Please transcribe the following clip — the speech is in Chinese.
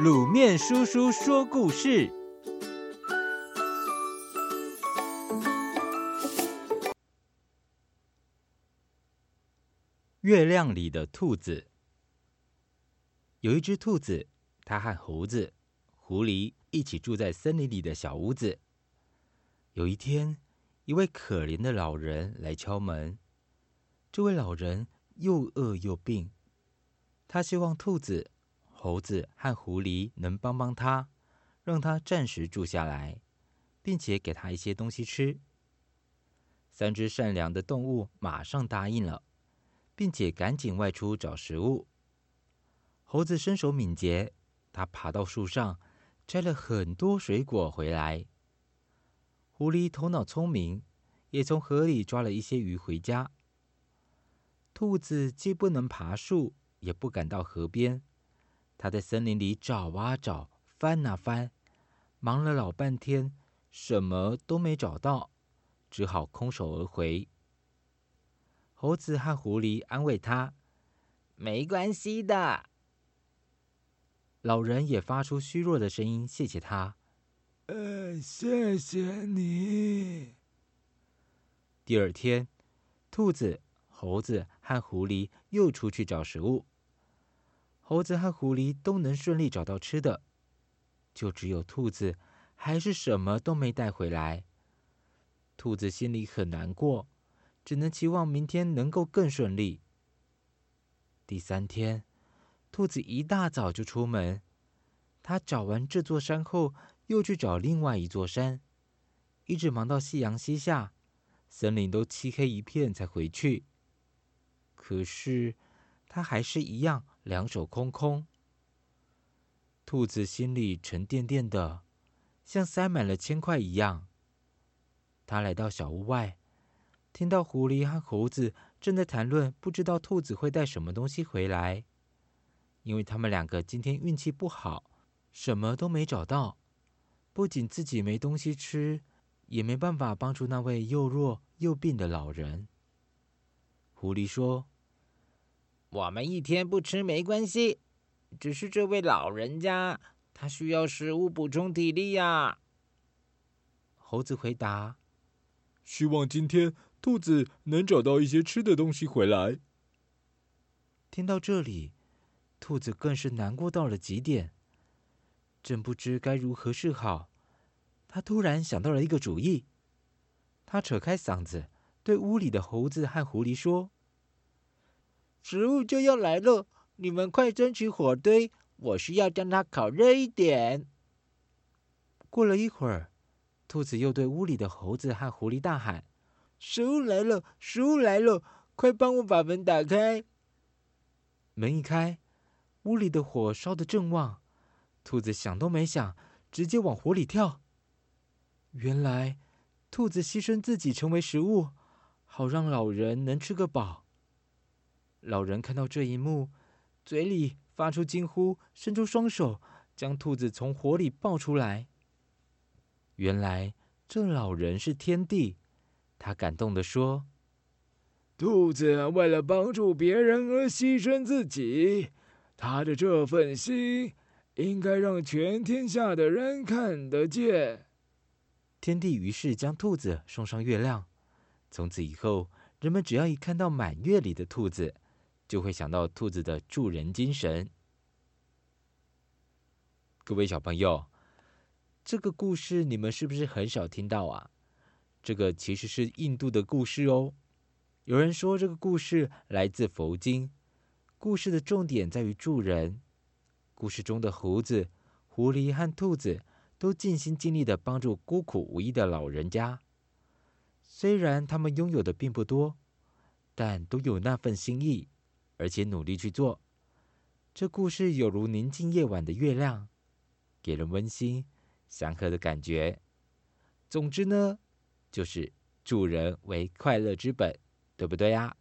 卤面叔叔说故事：月亮里的兔子。有一只兔子，它和猴子、狐狸一起住在森林里的小屋子。有一天，一位可怜的老人来敲门。这位老人又饿又病，他希望兔子。猴子和狐狸能帮帮他，让他暂时住下来，并且给他一些东西吃。三只善良的动物马上答应了，并且赶紧外出找食物。猴子身手敏捷，他爬到树上摘了很多水果回来。狐狸头脑聪明，也从河里抓了一些鱼回家。兔子既不能爬树，也不敢到河边。他在森林里找啊找，翻啊翻，忙了老半天，什么都没找到，只好空手而回。猴子和狐狸安慰他：“没关系的。”老人也发出虚弱的声音，谢谢他：“呃，谢谢你。”第二天，兔子、猴子和狐狸又出去找食物。猴子和狐狸都能顺利找到吃的，就只有兔子还是什么都没带回来。兔子心里很难过，只能期望明天能够更顺利。第三天，兔子一大早就出门，他找完这座山后，又去找另外一座山，一直忙到夕阳西下，森林都漆黑一片才回去。可是他还是一样。两手空空，兔子心里沉甸甸的，像塞满了铅块一样。他来到小屋外，听到狐狸和猴子正在谈论，不知道兔子会带什么东西回来，因为他们两个今天运气不好，什么都没找到，不仅自己没东西吃，也没办法帮助那位又弱又病的老人。狐狸说。我们一天不吃没关系，只是这位老人家他需要食物补充体力呀。猴子回答：“希望今天兔子能找到一些吃的东西回来。”听到这里，兔子更是难过到了极点，正不知该如何是好。他突然想到了一个主意，他扯开嗓子对屋里的猴子和狐狸说。食物就要来了，你们快争取火堆，我需要将它烤热一点。过了一会儿，兔子又对屋里的猴子和狐狸大喊：“食物来了，食物来了，快帮我把门打开！”门一开，屋里的火烧得正旺，兔子想都没想，直接往火里跳。原来，兔子牺牲自己成为食物，好让老人能吃个饱。老人看到这一幕，嘴里发出惊呼，伸出双手将兔子从火里抱出来。原来这老人是天帝，他感动地说：“兔子为了帮助别人而牺牲自己，他的这份心应该让全天下的人看得见。”天帝于是将兔子送上月亮。从此以后，人们只要一看到满月里的兔子，就会想到兔子的助人精神。各位小朋友，这个故事你们是不是很少听到啊？这个其实是印度的故事哦。有人说这个故事来自佛经，故事的重点在于助人。故事中的猴子、狐狸和兔子都尽心尽力的帮助孤苦无依的老人家。虽然他们拥有的并不多，但都有那份心意。而且努力去做，这故事有如宁静夜晚的月亮，给人温馨、祥和的感觉。总之呢，就是助人为快乐之本，对不对呀？